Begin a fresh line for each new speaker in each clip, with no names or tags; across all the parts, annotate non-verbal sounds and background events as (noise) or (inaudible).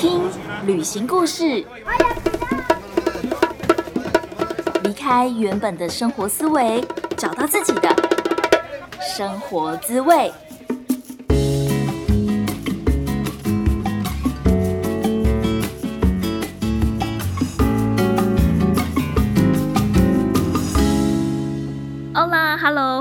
听旅行故事，离开原本的生活思维，找到自己的生活滋味。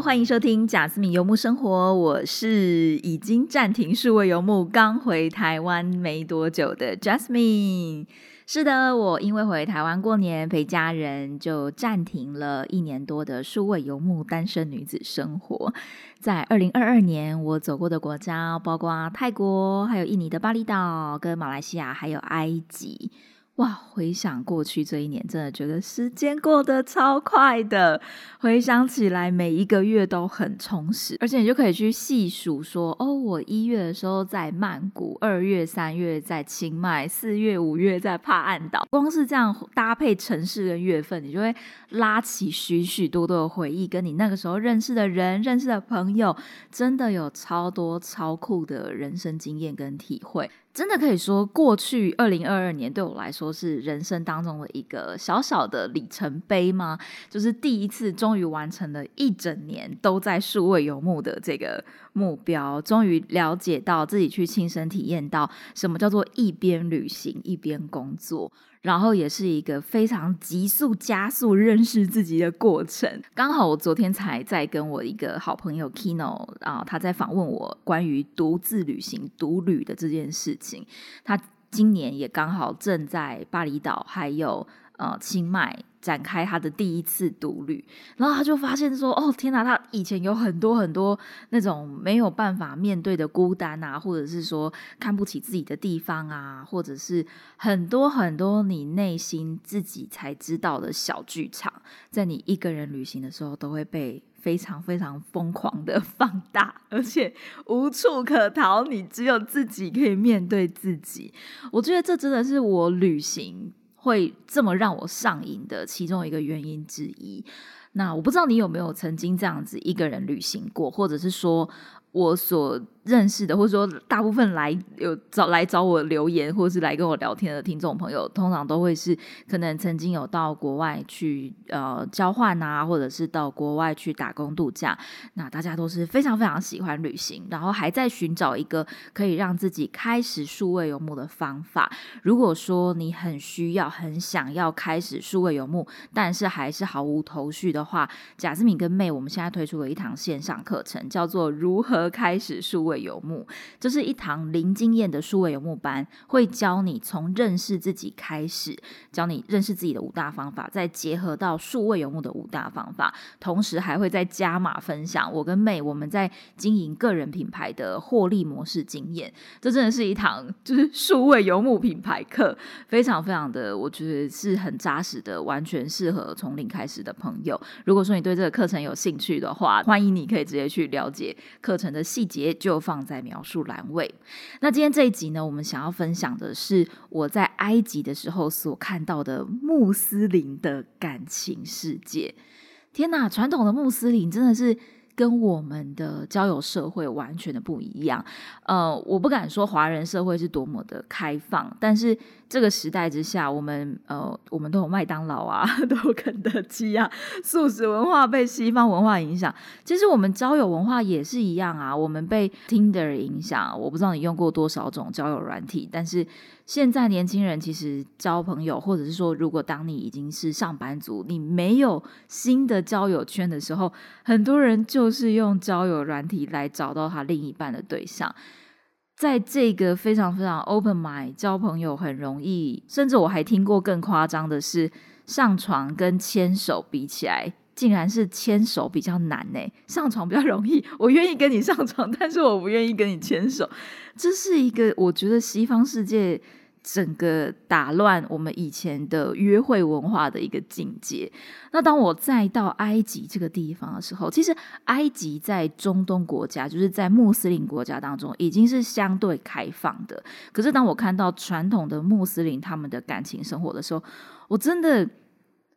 欢迎收听贾斯敏游牧生活。我是已经暂停数位游牧，刚回台湾没多久的 Jasmine。是的，我因为回台湾过年陪家人，就暂停了一年多的数位游牧单身女子生活。在二零二二年，我走过的国家包括泰国，还有印尼的巴厘岛，跟马来西亚，还有埃及。哇，回想过去这一年，真的觉得时间过得超快的。回想起来，每一个月都很充实，而且你就可以去细数说，哦，我一月的时候在曼谷，二月、三月在清迈，四月、五月在帕岸岛。光是这样搭配城市跟月份，你就会拉起许许多多的回忆，跟你那个时候认识的人、认识的朋友，真的有超多超酷的人生经验跟体会。真的可以说，过去二零二二年对我来说是人生当中的一个小小的里程碑吗？就是第一次终于完成了一整年都在数位游牧的这个目标，终于了解到自己去亲身体验到什么叫做一边旅行一边工作。然后也是一个非常急速加速认识自己的过程。刚好我昨天才在跟我一个好朋友 Kino 啊，他在访问我关于独自旅行、独旅的这件事情。他今年也刚好正在巴厘岛，还有呃清迈。展开他的第一次独旅，然后他就发现说：“哦，天哪！他以前有很多很多那种没有办法面对的孤单啊，或者是说看不起自己的地方啊，或者是很多很多你内心自己才知道的小剧场，在你一个人旅行的时候，都会被非常非常疯狂的放大，(laughs) 而且无处可逃，你只有自己可以面对自己。我觉得这真的是我旅行。”会这么让我上瘾的其中一个原因之一。那我不知道你有没有曾经这样子一个人旅行过，或者是说我所。认识的，或者说大部分来有找来找我留言，或者是来跟我聊天的听众朋友，通常都会是可能曾经有到国外去呃交换啊，或者是到国外去打工度假。那大家都是非常非常喜欢旅行，然后还在寻找一个可以让自己开始数位游牧的方法。如果说你很需要、很想要开始数位游牧，但是还是毫无头绪的的话，贾斯敏跟妹，我们现在推出了一堂线上课程，叫做《如何开始数位》。游牧，这是一堂零经验的数位游牧班，会教你从认识自己开始，教你认识自己的五大方法，再结合到数位游牧的五大方法，同时还会再加码分享我跟妹我们在经营个人品牌的获利模式经验。这真的是一堂就是数位游牧品牌课，非常非常的，我觉得是很扎实的，完全适合从零开始的朋友。如果说你对这个课程有兴趣的话，欢迎你可以直接去了解课程的细节，就。放在描述栏位。那今天这一集呢，我们想要分享的是我在埃及的时候所看到的穆斯林的感情世界。天呐，传统的穆斯林真的是。跟我们的交友社会完全的不一样，呃，我不敢说华人社会是多么的开放，但是这个时代之下，我们呃，我们都有麦当劳啊，(laughs) 都有肯德基啊，素食文化被西方文化影响，其实我们交友文化也是一样啊，我们被 Tinder 影响，我不知道你用过多少种交友软体，但是。现在年轻人其实交朋友，或者是说，如果当你已经是上班族，你没有新的交友圈的时候，很多人就是用交友软体来找到他另一半的对象。在这个非常非常 open mind 交朋友很容易，甚至我还听过更夸张的是，上床跟牵手比起来，竟然是牵手比较难呢？上床比较容易，我愿意跟你上床，但是我不愿意跟你牵手。这是一个我觉得西方世界。整个打乱我们以前的约会文化的一个境界。那当我再到埃及这个地方的时候，其实埃及在中东国家，就是在穆斯林国家当中，已经是相对开放的。可是当我看到传统的穆斯林他们的感情生活的时候，我真的，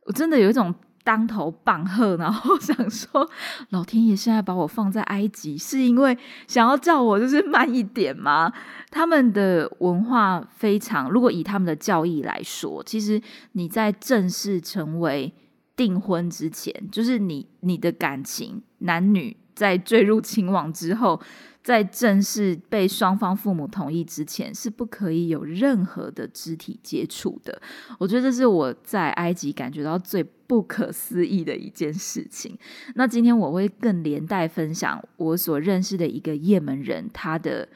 我真的有一种当头棒喝，然后想说，老天爷现在把我放在埃及，是因为想要叫我就是慢一点吗？他们的文化非常，如果以他们的教义来说，其实你在正式成为订婚之前，就是你你的感情男女在坠入情网之后。在正式被双方父母同意之前，是不可以有任何的肢体接触的。我觉得这是我在埃及感觉到最不可思议的一件事情。那今天我会更连带分享我所认识的一个也门人他的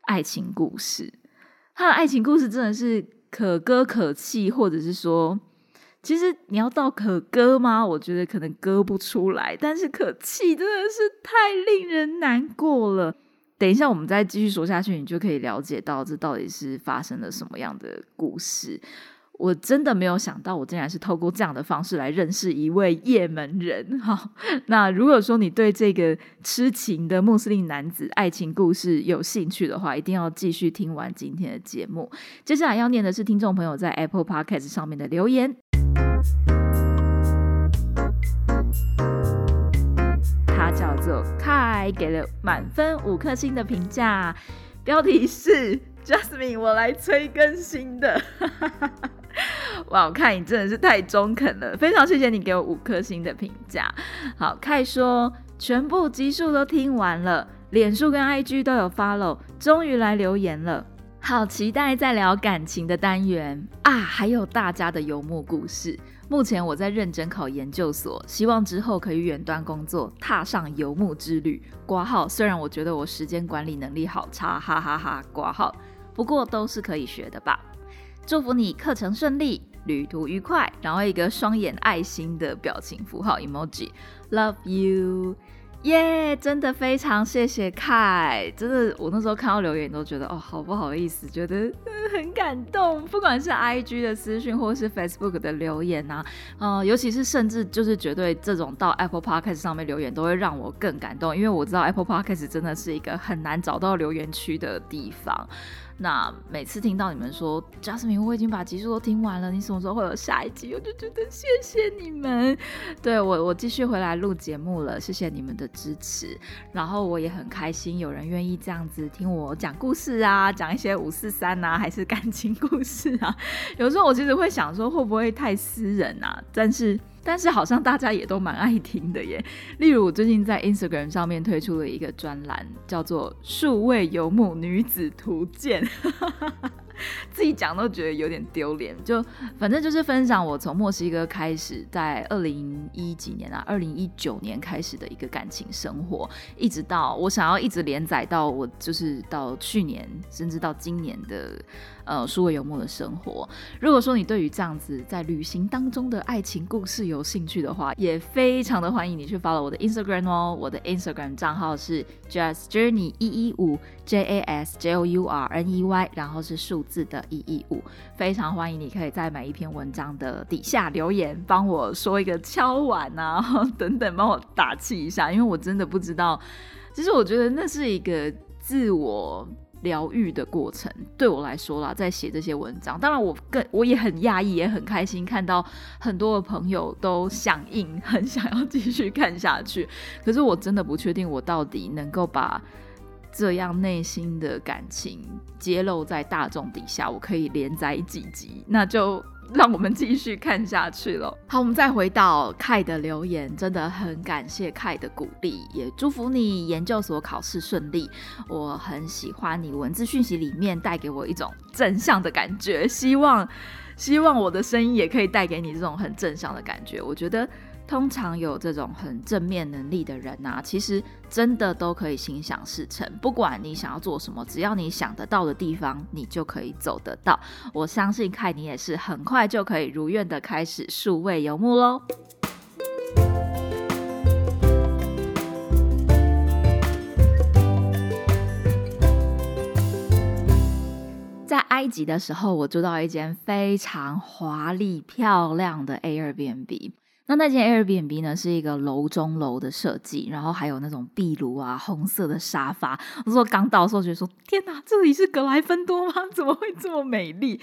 爱情故事。他的爱情故事真的是可歌可泣，或者是说，其实你要到可歌吗？我觉得可能歌不出来，但是可泣真的是太令人难过了。等一下，我们再继续说下去，你就可以了解到这到底是发生了什么样的故事。我真的没有想到，我竟然是透过这样的方式来认识一位也门人。哈，那如果说你对这个痴情的穆斯林男子爱情故事有兴趣的话，一定要继续听完今天的节目。接下来要念的是听众朋友在 Apple Podcast 上面的留言。他叫做 Kai，给了满分五颗星的评价，标题是 Jasmine，我来催更新的。哇，我看你真的是太中肯了，非常谢谢你给我五颗星的评价。好，凯说全部集数都听完了，脸书跟 IG 都有 follow，终于来留言了。好期待再聊感情的单元啊，还有大家的游牧故事。目前我在认真考研究所，希望之后可以远端工作，踏上游牧之旅。挂号，虽然我觉得我时间管理能力好差，哈哈哈。挂号，不过都是可以学的吧。祝福你课程顺利，旅途愉快。然后一个双眼爱心的表情符号 emoji，love you。耶，真的非常谢谢凯，真的，我那时候看到留言都觉得哦，好不好意思，觉得很感动。不管是 IG 的私讯，或是 Facebook 的留言呐，呃，尤其是甚至就是绝对这种到 Apple Podcast 上面留言，都会让我更感动，因为我知道 Apple Podcast 真的是一个很难找到留言区的地方。那每次听到你们说 Jasmine，我已经把集数都听完了，你什么时候会有下一集？我就觉得谢谢你们，对我我继续回来录节目了，谢谢你们的支持。然后我也很开心，有人愿意这样子听我讲故事啊，讲一些五四三啊，还是感情故事啊。有时候我其实会想说，会不会太私人啊？但是。但是好像大家也都蛮爱听的耶。(laughs) 例如，我最近在 Instagram 上面推出了一个专栏，叫做《数位游牧女子图鉴》。(laughs) 自己讲都觉得有点丢脸，就反正就是分享我从墨西哥开始，在二零一几年啊，二零一九年开始的一个感情生活，一直到我想要一直连载到我就是到去年，甚至到今年的呃数位游牧的生活。如果说你对于这样子在旅行当中的爱情故事有兴趣的话，也非常的欢迎你去 follow 我的 Instagram 哦，我的 Instagram 账号是 Just Journey 一一五 J A S J O U R N E Y，然后是数。字的一一五，非常欢迎你可以在每一篇文章的底下留言，帮我说一个敲碗啊，(laughs) 等等，帮我打气一下，因为我真的不知道。其实我觉得那是一个自我疗愈的过程，对我来说啦，在写这些文章，当然我更我也很讶异，也很开心看到很多的朋友都响应，很想要继续看下去。可是我真的不确定，我到底能够把。这样内心的感情揭露在大众底下，我可以连载几集，那就让我们继续看下去了。(laughs) 好，我们再回到凯的留言，真的很感谢凯的鼓励，也祝福你研究所考试顺利。我很喜欢你文字讯息里面带给我一种正向的感觉，希望希望我的声音也可以带给你这种很正向的感觉。我觉得。通常有这种很正面能力的人呐，其实真的都可以心想事成。不管你想要做什么，只要你想得到的地方，你就可以走得到。我相信看你也是很快就可以如愿的开始数位游牧喽。在埃及的时候，我住到一间非常华丽漂亮的 Airbnb。那那间 Airbnb 呢，是一个楼中楼的设计，然后还有那种壁炉啊、红色的沙发。我说刚到的时候觉得说，天哪，这里是格莱芬多吗？(laughs) 怎么会这么美丽？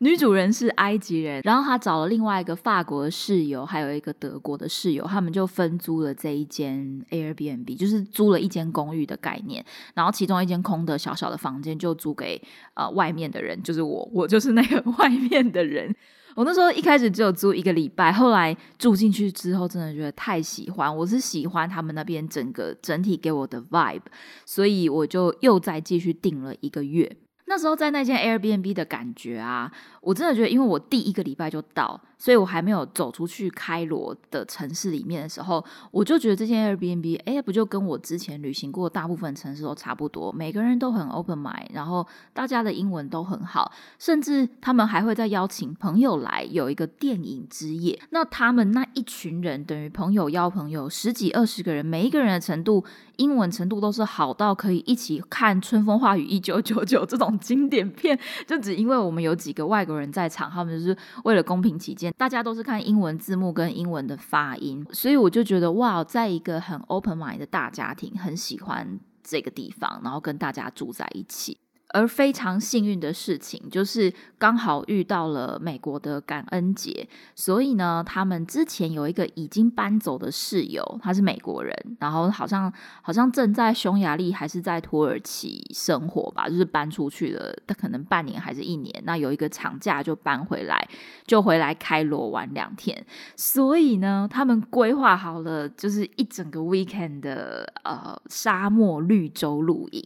女主人是埃及人，然后她找了另外一个法国的室友，还有一个德国的室友，他们就分租了这一间 Airbnb，就是租了一间公寓的概念。然后其中一间空的小小的房间就租给呃外面的人，就是我，我就是那个 (laughs) 外面的人。我那时候一开始只有租一个礼拜，后来住进去之后，真的觉得太喜欢。我是喜欢他们那边整个整体给我的 vibe，所以我就又再继续订了一个月。那时候在那间 Airbnb 的感觉啊，我真的觉得，因为我第一个礼拜就到。所以我还没有走出去开罗的城市里面的时候，我就觉得这间 Airbnb，哎，不就跟我之前旅行过大部分城市都差不多？每个人都很 open mind，然后大家的英文都很好，甚至他们还会再邀请朋友来有一个电影之夜。那他们那一群人等于朋友邀朋友，十几二十个人，每一个人的程度英文程度都是好到可以一起看《春风化雨一九九九》这种经典片，就只因为我们有几个外国人在场，他们就是为了公平起见。大家都是看英文字幕跟英文的发音，所以我就觉得哇，在一个很 open mind 的大家庭，很喜欢这个地方，然后跟大家住在一起。而非常幸运的事情就是，刚好遇到了美国的感恩节，所以呢，他们之前有一个已经搬走的室友，他是美国人，然后好像好像正在匈牙利还是在土耳其生活吧，就是搬出去了，他可能半年还是一年，那有一个长假就搬回来，就回来开罗玩两天，所以呢，他们规划好了就是一整个 weekend 的呃沙漠绿洲露营，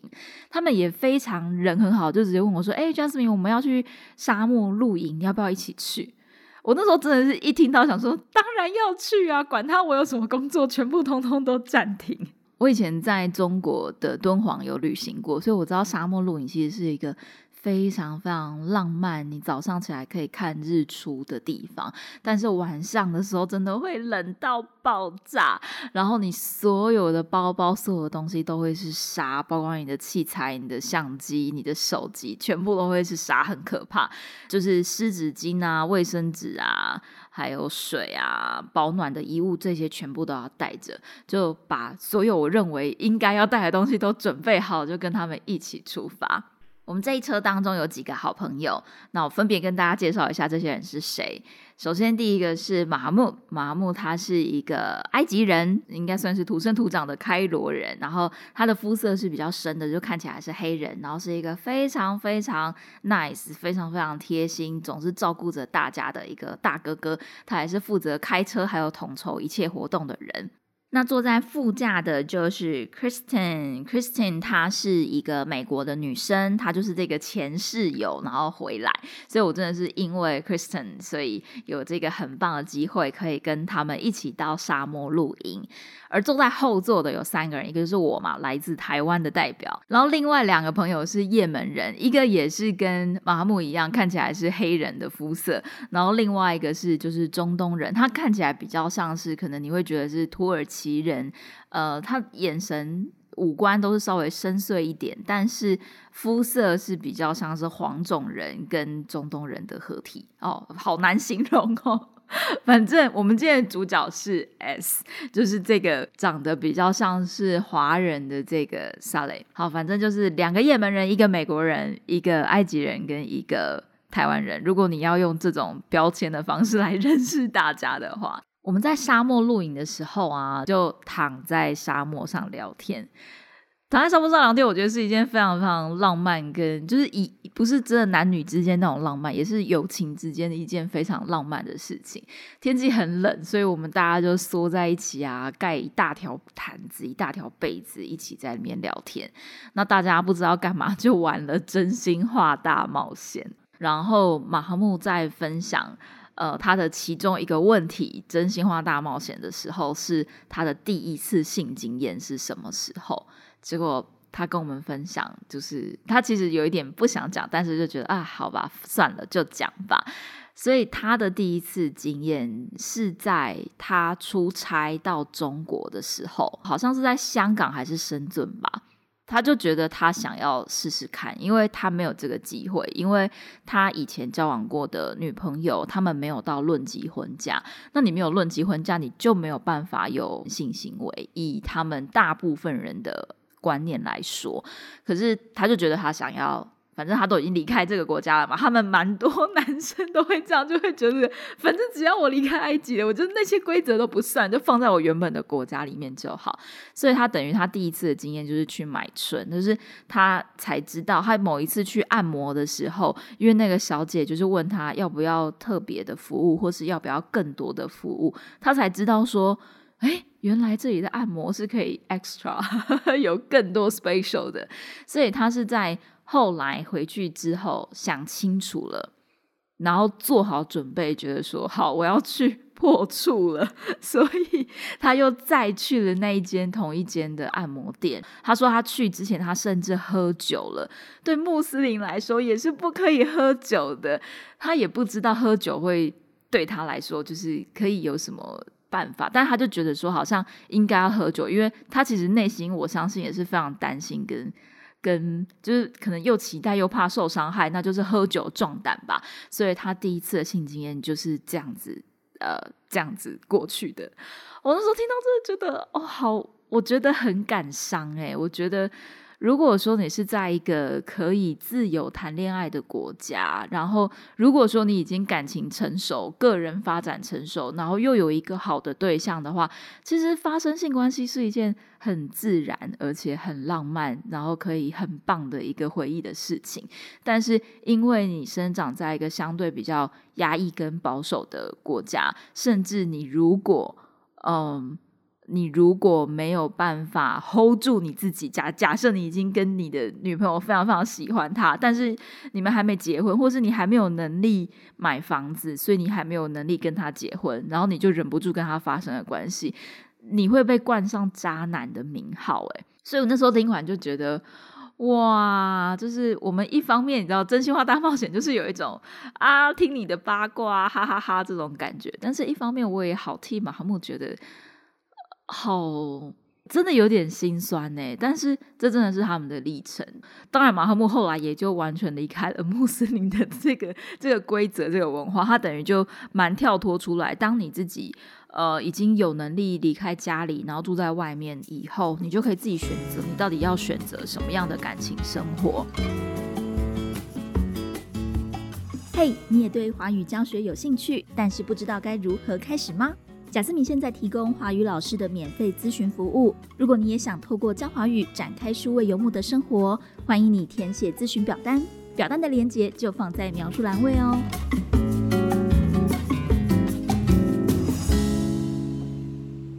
他们也非常人。很好，就直接问我说：“哎，Jasmine，我们要去沙漠露营，要不要一起去？”我那时候真的是一听到想说：“当然要去啊！管他我有什么工作，全部通通都暂停。”我以前在中国的敦煌有旅行过，所以我知道沙漠露营其实是一个。非常非常浪漫，你早上起来可以看日出的地方，但是晚上的时候真的会冷到爆炸。然后你所有的包包、所有的东西都会是沙，包括你的器材、你的相机、你的手机，全部都会是沙，很可怕。就是湿纸巾啊、卫生纸啊，还有水啊、保暖的衣物，这些全部都要带着，就把所有我认为应该要带的东西都准备好，就跟他们一起出发。我们这一车当中有几个好朋友，那我分别跟大家介绍一下这些人是谁。首先，第一个是马木，马木他是一个埃及人，应该算是土生土长的开罗人。然后他的肤色是比较深的，就看起来是黑人。然后是一个非常非常 nice、非常非常贴心，总是照顾着大家的一个大哥哥。他也是负责开车还有统筹一切活动的人。那坐在副驾的就是 Kristen，Kristen 她是一个美国的女生，她就是这个前室友，然后回来，所以我真的是因为 Kristen，所以有这个很棒的机会可以跟他们一起到沙漠露营。而坐在后座的有三个人，一个是我嘛，来自台湾的代表，然后另外两个朋友是也门人，一个也是跟马木一样看起来是黑人的肤色，然后另外一个是就是中东人，他看起来比较像是可能你会觉得是土耳其人，呃，他眼神五官都是稍微深邃一点，但是肤色是比较像是黄种人跟中东人的合体。哦，好难形容哦。(laughs) 反正我们今天的主角是 S，就是这个长得比较像是华人的这个萨雷。好，反正就是两个也门人，一个美国人，一个埃及人跟一个台湾人。如果你要用这种标签的方式来认识大家的话，我们在沙漠露营的时候啊，就躺在沙漠上聊天。躺在沙漠上聊天，我觉得是一件非常非常浪漫，跟就是以不是真的男女之间那种浪漫，也是友情之间的一件非常浪漫的事？情。天气很冷，所以我们大家就缩在一起啊，盖一大条毯子、一大条被子，一起在里面聊天。那大家不知道干嘛，就玩了真心话大冒险。然后马哈木在分享呃他的其中一个问题，真心话大冒险的时候，是他的第一次性经验是什么时候？结果他跟我们分享，就是他其实有一点不想讲，但是就觉得啊，好吧，算了，就讲吧。所以他的第一次经验是在他出差到中国的时候，好像是在香港还是深圳吧。他就觉得他想要试试看，因为他没有这个机会，因为他以前交往过的女朋友，他们没有到论及婚嫁。那你没有论及婚嫁，你就没有办法有性行为。以他们大部分人的观念来说，可是他就觉得他想要。反正他都已经离开这个国家了嘛，他们蛮多 (laughs) 男生都会这样，就会觉得，反正只要我离开埃及了，我觉得那些规则都不算，就放在我原本的国家里面就好。所以他等于他第一次的经验就是去买春，就是他才知道，他某一次去按摩的时候，因为那个小姐就是问他要不要特别的服务，或是要不要更多的服务，他才知道说，哎，原来这里的按摩是可以 extra (laughs) 有更多 special 的，所以他是在。后来回去之后想清楚了，然后做好准备，觉得说好我要去 (laughs) 破处了，(laughs) 所以他又再去了那一间同一间的按摩店。他说他去之前他甚至喝酒了，对穆斯林来说也是不可以喝酒的。他也不知道喝酒会对他来说就是可以有什么办法，但他就觉得说好像应该要喝酒，因为他其实内心我相信也是非常担心跟。跟就是可能又期待又怕受伤害，那就是喝酒壮胆吧。所以他第一次的性经验就是这样子，呃，这样子过去的。我那时候听到真的觉得，哦，好，我觉得很感伤诶，我觉得。如果说你是在一个可以自由谈恋爱的国家，然后如果说你已经感情成熟、个人发展成熟，然后又有一个好的对象的话，其实发生性关系是一件很自然而且很浪漫，然后可以很棒的一个回忆的事情。但是因为你生长在一个相对比较压抑跟保守的国家，甚至你如果嗯。你如果没有办法 hold 住你自己，假假设你已经跟你的女朋友非常非常喜欢她，但是你们还没结婚，或是你还没有能力买房子，所以你还没有能力跟她结婚，然后你就忍不住跟她发生了关系，你会被冠上渣男的名号。诶，所以我那时候听完就觉得，哇，就是我们一方面你知道真心话大冒险就是有一种啊听你的八卦哈哈哈这种感觉，但是一方面我也好替马哈木觉得。好，真的有点心酸呢。但是这真的是他们的历程。当然，马赫木后来也就完全离开了穆斯林的这个 (laughs) 这个规则、这个文化。他等于就蛮跳脱出来。当你自己呃已经有能力离开家里，然后住在外面以后，你就可以自己选择，你到底要选择什么样的感情生活。
嘿，你也对华语教学有兴趣，但是不知道该如何开始吗？贾思敏现在提供华语老师的免费咨询服务。如果你也想透过教华语展开数位游牧的生活，欢迎你填写咨询表单，表单的链接就放在描述栏位哦。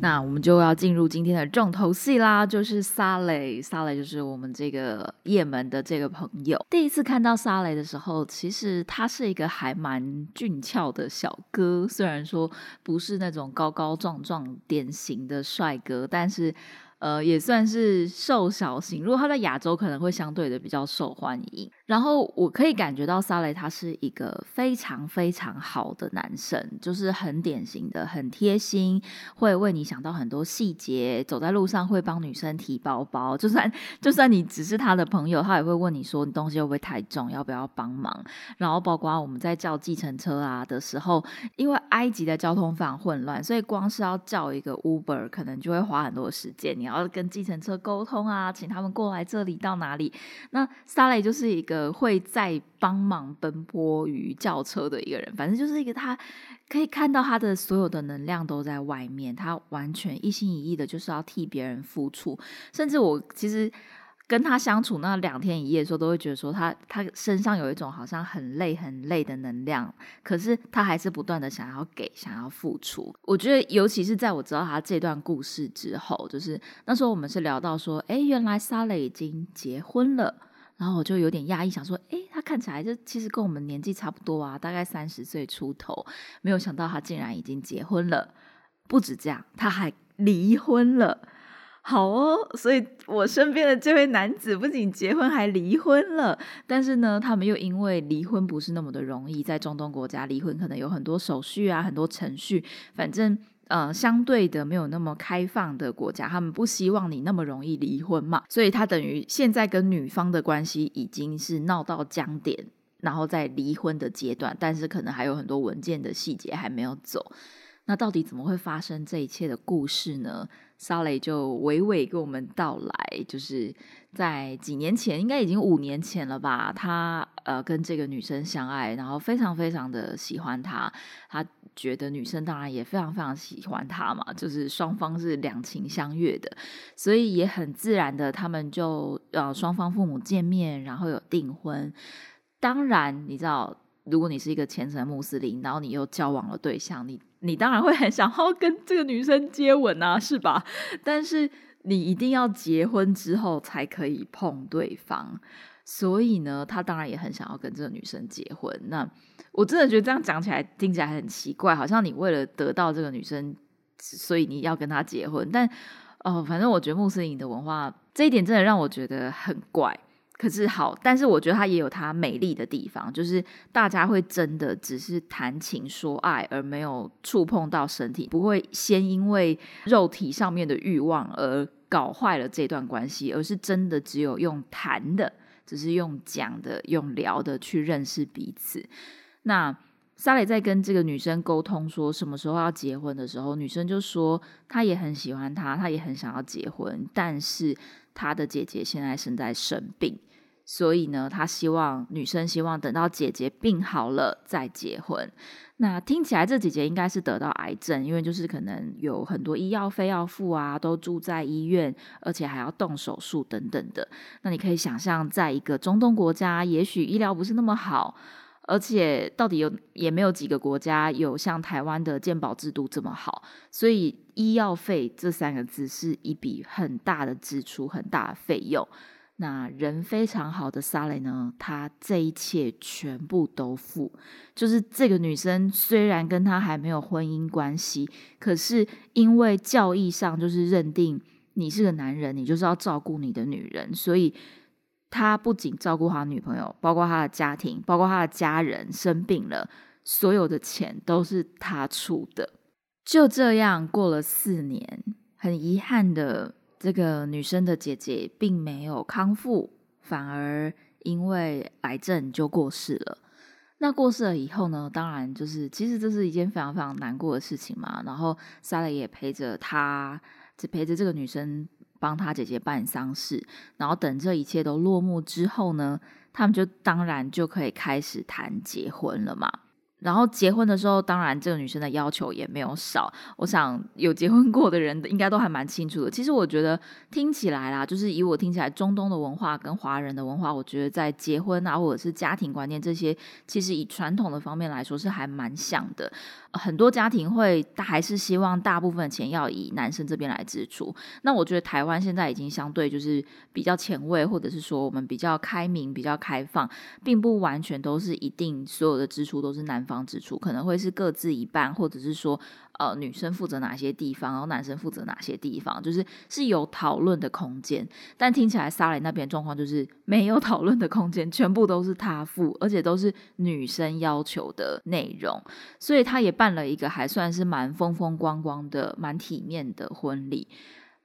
那我们就要进入今天的重头戏啦，就是沙雷。沙雷就是我们这个也门的这个朋友。第一次看到沙雷的时候，其实他是一个还蛮俊俏的小哥，虽然说不是那种高高壮壮典型的帅哥，但是。呃，也算是瘦小型。如果他在亚洲，可能会相对的比较受欢迎。然后我可以感觉到萨雷他是一个非常非常好的男生，就是很典型的、很贴心，会为你想到很多细节。走在路上会帮女生提包包，就算就算你只是他的朋友，他也会问你说你东西会不会太重，要不要帮忙。然后包括我们在叫计程车啊的时候，因为埃及的交通非常混乱，所以光是要叫一个 Uber 可能就会花很多时间。你要然后跟计程车沟通啊，请他们过来这里到哪里？那萨雷就是一个会在帮忙奔波于轿车的一个人，反正就是一个他可以看到他的所有的能量都在外面，他完全一心一意的就是要替别人付出，甚至我其实。跟他相处那两天一夜的时候，都会觉得说他他身上有一种好像很累很累的能量，可是他还是不断的想要给，想要付出。我觉得，尤其是在我知道他这段故事之后，就是那时候我们是聊到说，哎，原来萨雷已经结婚了，然后我就有点压抑，想说，哎，他看起来就其实跟我们年纪差不多啊，大概三十岁出头，没有想到他竟然已经结婚了，不止这样，他还离婚了。好哦，所以我身边的这位男子不仅结婚，还离婚了。但是呢，他们又因为离婚不是那么的容易，在中东国家离婚可能有很多手续啊，很多程序。反正呃，相对的没有那么开放的国家，他们不希望你那么容易离婚嘛，所以他等于现在跟女方的关系已经是闹到僵点，然后在离婚的阶段，但是可能还有很多文件的细节还没有走。那到底怎么会发生这一切的故事呢？沙雷就娓娓跟我们道来，就是在几年前，应该已经五年前了吧。他呃跟这个女生相爱，然后非常非常的喜欢她，他觉得女生当然也非常非常喜欢他嘛，就是双方是两情相悦的，所以也很自然的，他们就呃双方父母见面，然后有订婚。当然，你知道。如果你是一个虔诚穆斯林，然后你又交往了对象，你你当然会很想要跟这个女生接吻啊，是吧？但是你一定要结婚之后才可以碰对方，所以呢，他当然也很想要跟这个女生结婚。那我真的觉得这样讲起来听起来很奇怪，好像你为了得到这个女生，所以你要跟她结婚。但哦，反正我觉得穆斯林的文化这一点真的让我觉得很怪。可是好，但是我觉得它也有它美丽的地方，就是大家会真的只是谈情说爱，而没有触碰到身体，不会先因为肉体上面的欲望而搞坏了这段关系，而是真的只有用谈的，只是用讲的、用聊的去认识彼此。那沙蕾在跟这个女生沟通说什么时候要结婚的时候，女生就说她也很喜欢他，她也很想要结婚，但是她的姐姐现在正在生病。所以呢，他希望女生希望等到姐姐病好了再结婚。那听起来这姐姐应该是得到癌症，因为就是可能有很多医药费要付啊，都住在医院，而且还要动手术等等的。那你可以想象，在一个中东国家，也许医疗不是那么好，而且到底有也没有几个国家有像台湾的健保制度这么好，所以医药费这三个字是一笔很大的支出，很大的费用。那人非常好的萨雷呢，他这一切全部都付。就是这个女生虽然跟他还没有婚姻关系，可是因为教义上就是认定你是个男人，你就是要照顾你的女人，所以他不仅照顾他女朋友，包括他的家庭，包括他的家人生病了，所有的钱都是他出的。就这样过了四年，很遗憾的。这个女生的姐姐并没有康复，反而因为癌症就过世了。那过世了以后呢？当然就是，其实这是一件非常非常难过的事情嘛。然后莎蕾也陪着她，只陪着这个女生，帮她姐姐办丧事。然后等这一切都落幕之后呢，他们就当然就可以开始谈结婚了嘛。然后结婚的时候，当然这个女生的要求也没有少。我想有结婚过的人应该都还蛮清楚的。其实我觉得听起来啦，就是以我听起来，中东的文化跟华人的文化，我觉得在结婚啊，或者是家庭观念这些，其实以传统的方面来说是还蛮像的。很多家庭会还是希望大部分钱要以男生这边来支出。那我觉得台湾现在已经相对就是比较前卫，或者是说我们比较开明、比较开放，并不完全都是一定所有的支出都是男方方支出，可能会是各自一半，或者是说。呃，女生负责哪些地方，然后男生负责哪些地方，就是是有讨论的空间。但听起来沙雷那边状况就是没有讨论的空间，全部都是他付，而且都是女生要求的内容。所以他也办了一个还算是蛮风风光光的、蛮体面的婚礼。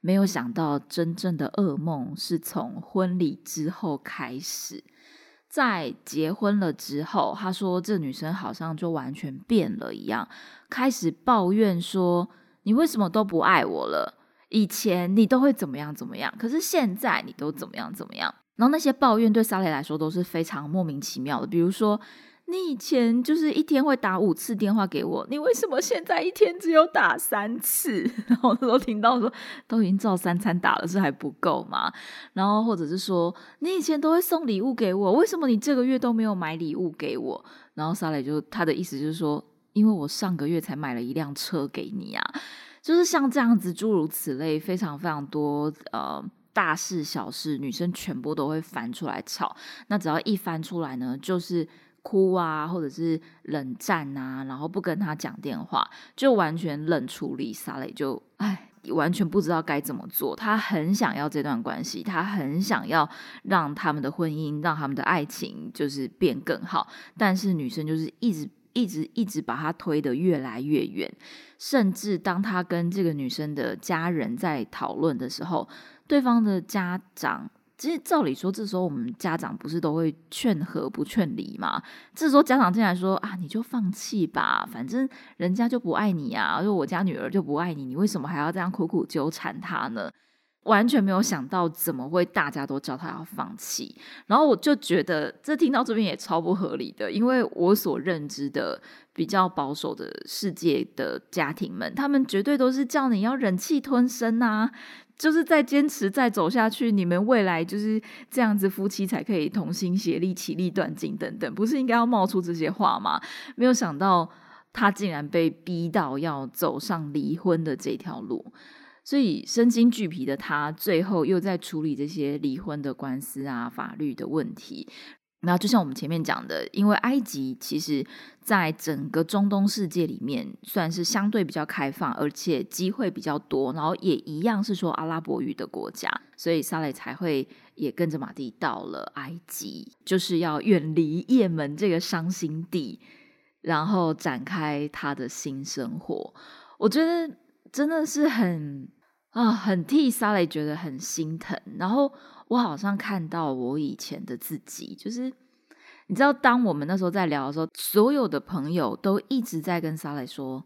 没有想到，真正的噩梦是从婚礼之后开始。在结婚了之后，他说这女生好像就完全变了一样，开始抱怨说：“你为什么都不爱我了？以前你都会怎么样怎么样，可是现在你都怎么样怎么样？”然后那些抱怨对萨雷来说都是非常莫名其妙的，比如说。你以前就是一天会打五次电话给我，你为什么现在一天只有打三次？(laughs) 然后那时候听到说都已经照三餐打了，是还不够吗？然后或者是说你以前都会送礼物给我，为什么你这个月都没有买礼物给我？然后沙雷就他的意思就是说，因为我上个月才买了一辆车给你啊，就是像这样子诸如此类，非常非常多呃大事小事，女生全部都会翻出来吵。那只要一翻出来呢，就是。哭啊，或者是冷战啊，然后不跟他讲电话，就完全冷处理。萨雷就哎，完全不知道该怎么做。他很想要这段关系，他很想要让他们的婚姻，让他们的爱情就是变更好。但是女生就是一直。一直一直把他推得越来越远，甚至当他跟这个女生的家人在讨论的时候，对方的家长。其实照理说，这时候我们家长不是都会劝和不劝离吗？这时候家长进来说啊，你就放弃吧，反正人家就不爱你啊，就我家女儿就不爱你，你为什么还要这样苦苦纠缠她呢？完全没有想到怎么会大家都叫他要放弃，然后我就觉得这听到这边也超不合理的，因为我所认知的比较保守的世界的家庭们，他们绝对都是叫你要忍气吞声啊。就是再坚持再走下去，你们未来就是这样子，夫妻才可以同心协力、其利断金等等，不是应该要冒出这些话吗？没有想到他竟然被逼到要走上离婚的这条路，所以身心俱疲的他，最后又在处理这些离婚的官司啊、法律的问题。那就像我们前面讲的，因为埃及其实在整个中东世界里面算是相对比较开放，而且机会比较多，然后也一样是说阿拉伯语的国家，所以萨雷才会也跟着马蒂到了埃及，就是要远离也门这个伤心地，然后展开他的新生活。我觉得真的是很啊，很替萨雷觉得很心疼，然后。我好像看到我以前的自己，就是你知道，当我们那时候在聊的时候，所有的朋友都一直在跟莎蕾说，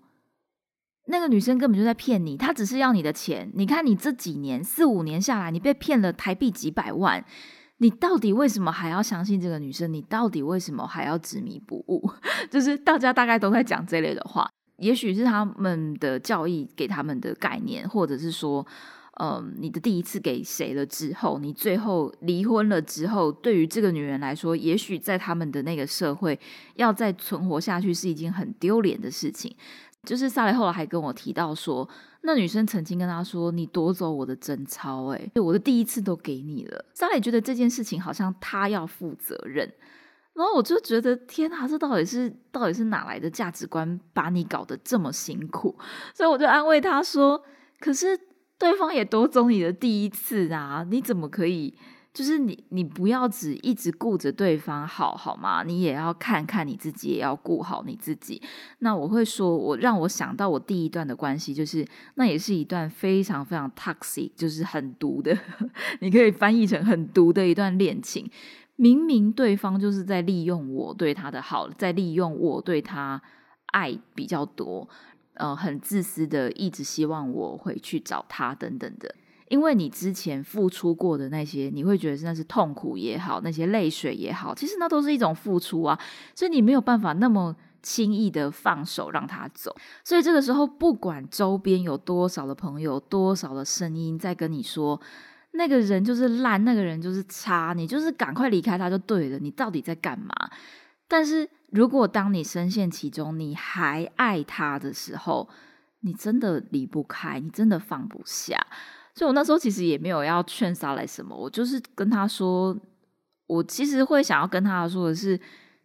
那个女生根本就在骗你，她只是要你的钱。你看你这几年四五年下来，你被骗了台币几百万，你到底为什么还要相信这个女生？你到底为什么还要执迷不悟？(laughs) 就是大家大概都在讲这类的话，也许是他们的教义给他们的概念，或者是说。嗯，你的第一次给谁了之后，你最后离婚了之后，对于这个女人来说，也许在他们的那个社会，要再存活下去是一件很丢脸的事情。就是萨雷后来还跟我提到说，那女生曾经跟他说：“你夺走我的贞操，哎，我的第一次都给你了。”萨雷觉得这件事情好像他要负责任，然后我就觉得天啊，这到底是到底是哪来的价值观，把你搞得这么辛苦？(laughs) 所以我就安慰他说：“可是。”对方也夺走你的第一次啊！你怎么可以？就是你，你不要只一直顾着对方好好吗？你也要看看你自己，也要顾好你自己。那我会说，我让我想到我第一段的关系，就是那也是一段非常非常 toxic，就是很毒的，(laughs) 你可以翻译成很毒的一段恋情。明明对方就是在利用我对他的好，在利用我对他爱比较多。呃，很自私的，一直希望我回去找他等等的，因为你之前付出过的那些，你会觉得那是痛苦也好，那些泪水也好，其实那都是一种付出啊，所以你没有办法那么轻易的放手让他走。所以这个时候，不管周边有多少的朋友，多少的声音在跟你说，那个人就是烂，那个人就是差，你就是赶快离开他就对了。你到底在干嘛？但是。如果当你深陷其中，你还爱他的时候，你真的离不开，你真的放不下。所以我那时候其实也没有要劝莎来什么，我就是跟他说，我其实会想要跟他说的是，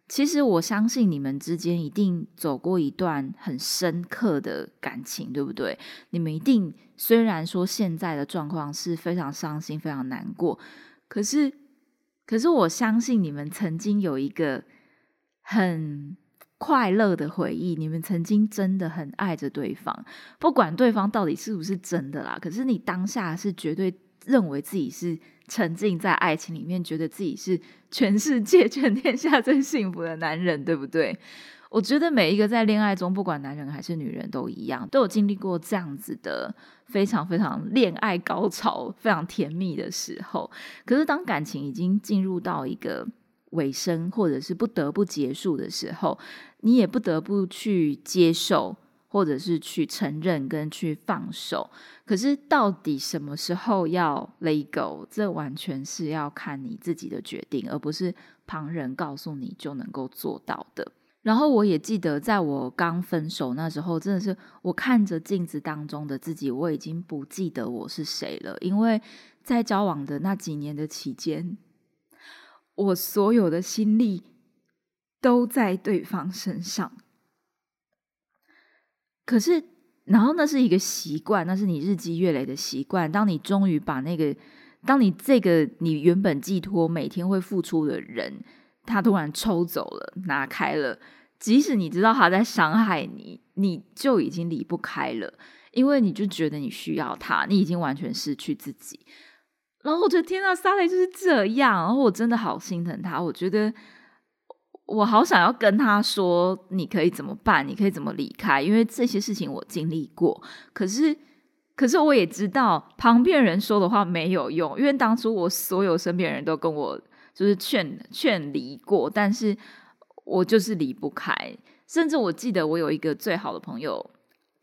其实我相信你们之间一定走过一段很深刻的感情，对不对？你们一定虽然说现在的状况是非常伤心、非常难过，可是，可是我相信你们曾经有一个。很快乐的回忆，你们曾经真的很爱着对方，不管对方到底是不是真的啦。可是你当下是绝对认为自己是沉浸在爱情里面，觉得自己是全世界、(laughs) 全天下最幸福的男人，对不对？我觉得每一个在恋爱中，不管男人还是女人，都一样，都有经历过这样子的非常非常恋爱高潮、非常甜蜜的时候。可是当感情已经进入到一个。尾声，或者是不得不结束的时候，你也不得不去接受，或者是去承认跟去放手。可是，到底什么时候要 let go，这完全是要看你自己的决定，而不是旁人告诉你就能够做到的。然后，我也记得，在我刚分手那时候，真的是我看着镜子当中的自己，我已经不记得我是谁了，因为在交往的那几年的期间。我所有的心力都在对方身上，可是，然后那是一个习惯，那是你日积月累的习惯。当你终于把那个，当你这个你原本寄托每天会付出的人，他突然抽走了，拿开了，即使你知道他在伤害你，你就已经离不开了，因为你就觉得你需要他，你已经完全失去自己。然后我觉得天呐，萨雷就是这样，然后我真的好心疼他，我觉得我好想要跟他说，你可以怎么办？你可以怎么离开？因为这些事情我经历过，可是。可是我也知道旁边人说的话没有用，因为当初我所有身边人都跟我就是劝劝离过，但是我就是离不开。甚至我记得我有一个最好的朋友。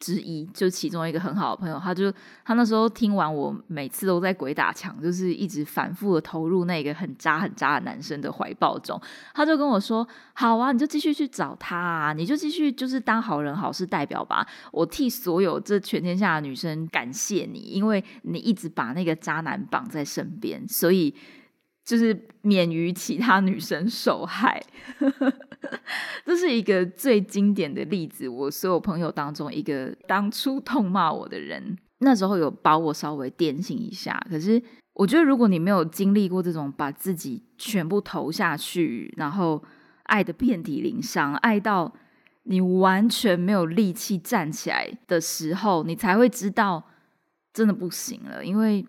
之一，就其中一个很好的朋友，他就他那时候听完我每次都在鬼打墙，就是一直反复的投入那个很渣很渣的男生的怀抱中，他就跟我说：“好啊，你就继续去找他啊，你就继续就是当好人好事代表吧。我替所有这全天下的女生感谢你，因为你一直把那个渣男绑在身边，所以。”就是免于其他女生受害，(laughs) 这是一个最经典的例子。我所有朋友当中，一个当初痛骂我的人，那时候有把我稍微点醒一下。可是，我觉得如果你没有经历过这种把自己全部投下去，然后爱的遍体鳞伤，爱到你完全没有力气站起来的时候，你才会知道真的不行了，因为。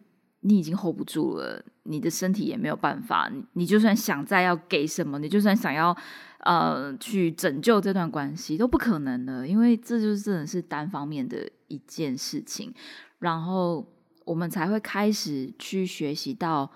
你已经 hold 不住了，你的身体也没有办法。你你就算想再要给什么，你就算想要呃去拯救这段关系，都不可能的，因为这就是真的是单方面的一件事情。然后我们才会开始去学习到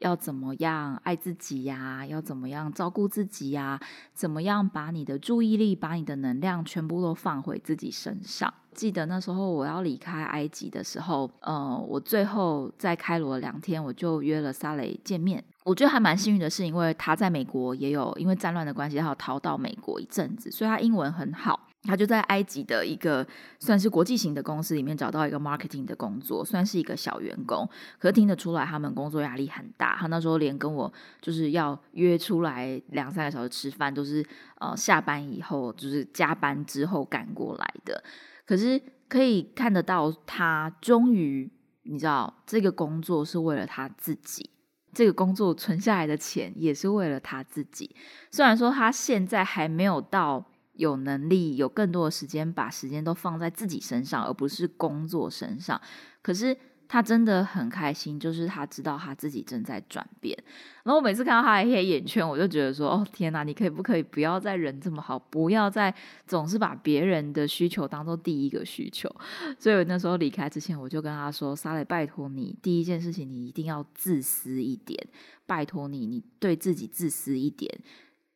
要怎么样爱自己呀，要怎么样照顾自己呀，怎么样把你的注意力、把你的能量全部都放回自己身上。记得那时候我要离开埃及的时候，呃，我最后在开罗两天，我就约了萨雷见面。我觉得还蛮幸运的是，因为他在美国也有因为战乱的关系，他逃到美国一阵子，所以他英文很好。他就在埃及的一个算是国际型的公司里面找到一个 marketing 的工作，算是一个小员工。可是听得出来，他们工作压力很大。他那时候连跟我就是要约出来两三个小时吃饭，都是呃下班以后，就是加班之后赶过来的。可是可以看得到，他终于你知道，这个工作是为了他自己，这个工作存下来的钱也是为了他自己。虽然说他现在还没有到有能力有更多的时间，把时间都放在自己身上，而不是工作身上，可是。他真的很开心，就是他知道他自己正在转变。然后我每次看到他的黑眼圈，我就觉得说：“哦天哪，你可以不可以不要再人这么好，不要再总是把别人的需求当做第一个需求。(laughs) ”所以那时候离开之前，我就跟他说：“莎蕾，拜托你，第一件事情你一定要自私一点，拜托你，你对自己自私一点，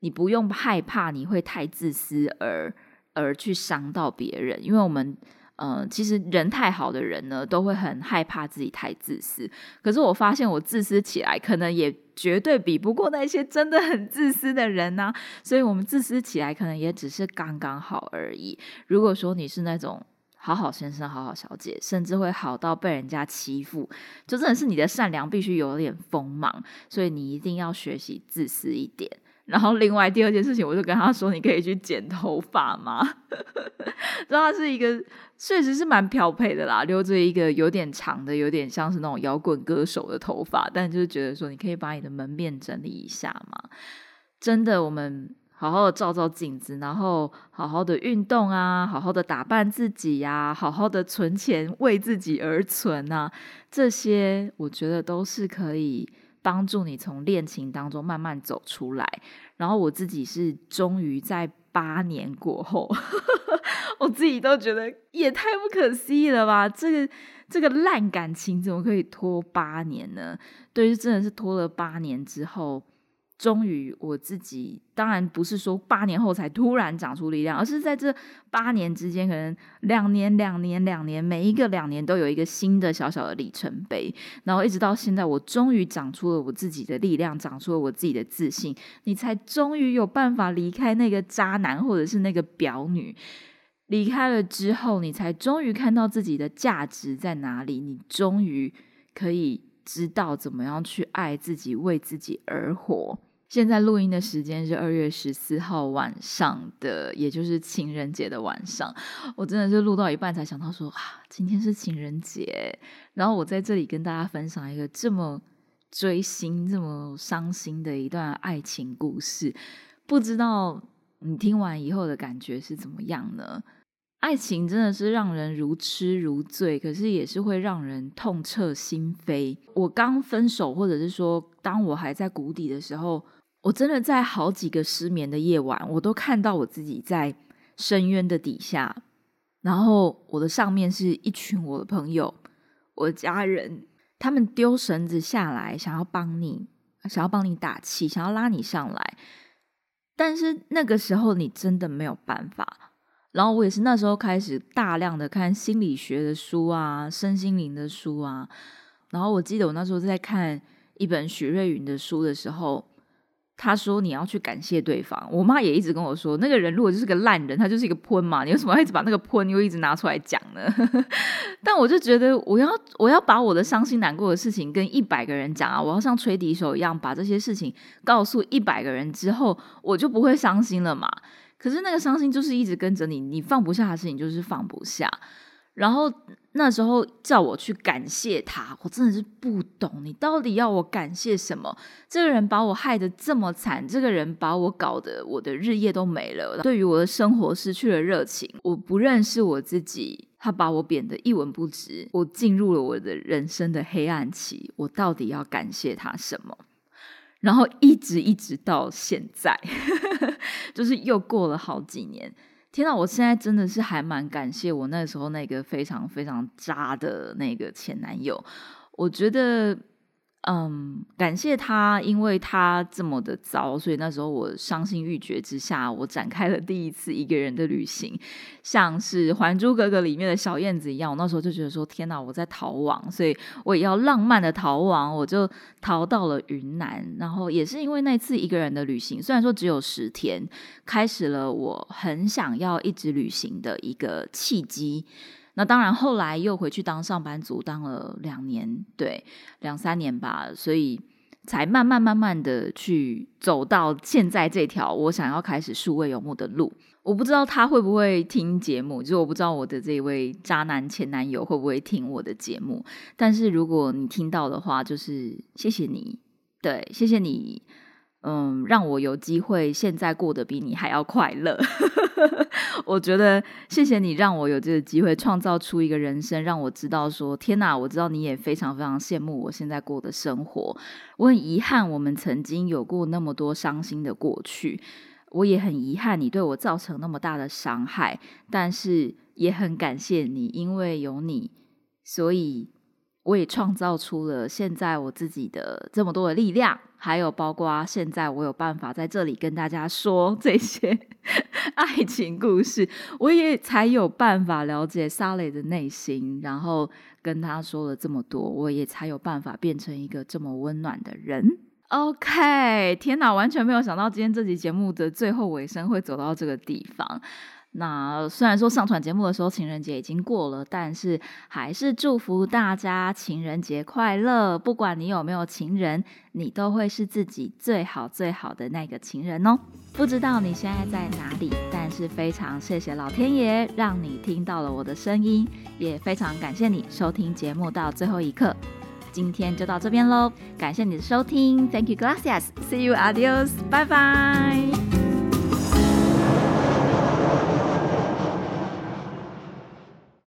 你不用害怕你会太自私而而去伤到别人，因为我们。”嗯，其实人太好的人呢，都会很害怕自己太自私。可是我发现，我自私起来，可能也绝对比不过那些真的很自私的人呢。所以，我们自私起来，可能也只是刚刚好而已。如果说你是那种好好先生、好好小姐，甚至会好到被人家欺负，就真的是你的善良必须有点锋芒。所以，你一定要学习自私一点。然后，另外第二件事情，我就跟他说：“你可以去剪头发吗？” (laughs) 知道他是一个，确实是蛮漂配的啦，留着一个有点长的，有点像是那种摇滚歌手的头发。但就是觉得说，你可以把你的门面整理一下嘛。真的，我们好好的照照镜子，然后好好的运动啊，好好的打扮自己呀，好好的存钱为自己而存啊，这些我觉得都是可以。帮助你从恋情当中慢慢走出来，然后我自己是终于在八年过后，(laughs) 我自己都觉得也太不可思议了吧！这个这个烂感情怎么可以拖八年呢？对，真的是拖了八年之后。终于，我自己当然不是说八年后才突然长出力量，而是在这八年之间，可能两年、两年、两年，每一个两年都有一个新的小小的里程碑，然后一直到现在，我终于长出了我自己的力量，长出了我自己的自信，你才终于有办法离开那个渣男或者是那个婊女。离开了之后，你才终于看到自己的价值在哪里，你终于可以知道怎么样去爱自己，为自己而活。现在录音的时间是二月十四号晚上的，也就是情人节的晚上。我真的是录到一半才想到说啊，今天是情人节。然后我在这里跟大家分享一个这么追星、这么伤心的一段爱情故事。不知道你听完以后的感觉是怎么样呢？爱情真的是让人如痴如醉，可是也是会让人痛彻心扉。我刚分手，或者是说，当我还在谷底的时候，我真的在好几个失眠的夜晚，我都看到我自己在深渊的底下，然后我的上面是一群我的朋友、我的家人，他们丢绳子下来，想要帮你，想要帮你打气，想要拉你上来，但是那个时候你真的没有办法。然后我也是那时候开始大量的看心理学的书啊，身心灵的书啊。然后我记得我那时候在看一本许瑞云的书的时候，他说你要去感谢对方。我妈也一直跟我说，那个人如果就是个烂人，他就是一个喷嘛，你为什么要一直把那个喷又一直拿出来讲呢？(laughs) 但我就觉得我要我要把我的伤心难过的事情跟一百个人讲啊，我要像吹笛手一样把这些事情告诉一百个人之后，我就不会伤心了嘛。可是那个伤心就是一直跟着你，你放不下的事情就是放不下。然后那时候叫我去感谢他，我真的是不懂你到底要我感谢什么？这个人把我害得这么惨，这个人把我搞得我的日夜都没了，对于我的生活失去了热情，我不认识我自己，他把我贬得一文不值，我进入了我的人生的黑暗期，我到底要感谢他什么？然后一直一直到现在，(laughs) 就是又过了好几年。天呐，我现在真的是还蛮感谢我那时候那个非常非常渣的那个前男友，我觉得。嗯，感谢他，因为他这么的糟，所以那时候我伤心欲绝之下，我展开了第一次一个人的旅行，像是《还珠格格》里面的小燕子一样。我那时候就觉得说，天哪，我在逃亡，所以我也要浪漫的逃亡，我就逃到了云南。然后也是因为那次一个人的旅行，虽然说只有十天，开始了我很想要一直旅行的一个契机。那当然，后来又回去当上班族，当了两年，对，两三年吧，所以才慢慢慢慢的去走到现在这条我想要开始数位游牧的路。我不知道他会不会听节目，就是我不知道我的这位渣男前男友会不会听我的节目。但是如果你听到的话，就是谢谢你，对，谢谢你。嗯，让我有机会现在过得比你还要快乐。(laughs) 我觉得谢谢你让我有这个机会创造出一个人生，让我知道说天哪，我知道你也非常非常羡慕我现在过的生活。我很遗憾我们曾经有过那么多伤心的过去，我也很遗憾你对我造成那么大的伤害，但是也很感谢你，因为有你，所以。我也创造出了现在我自己的这么多的力量，还有包括现在我有办法在这里跟大家说这些 (laughs) 爱情故事，我也才有办法了解沙雷的内心，然后跟他说了这么多，我也才有办法变成一个这么温暖的人。OK，天哪，完全没有想到今天这集节目的最后尾声会走到这个地方。那虽然说上传节目的时候情人节已经过了，但是还是祝福大家情人节快乐。不管你有没有情人，你都会是自己最好最好的那个情人哦。不知道你现在在哪里，但是非常谢谢老天爷让你听到了我的声音，也非常感谢你收听节目到最后一刻。今天就到这边喽，感谢你的收听，Thank you, gracias, see you, adios, bye bye。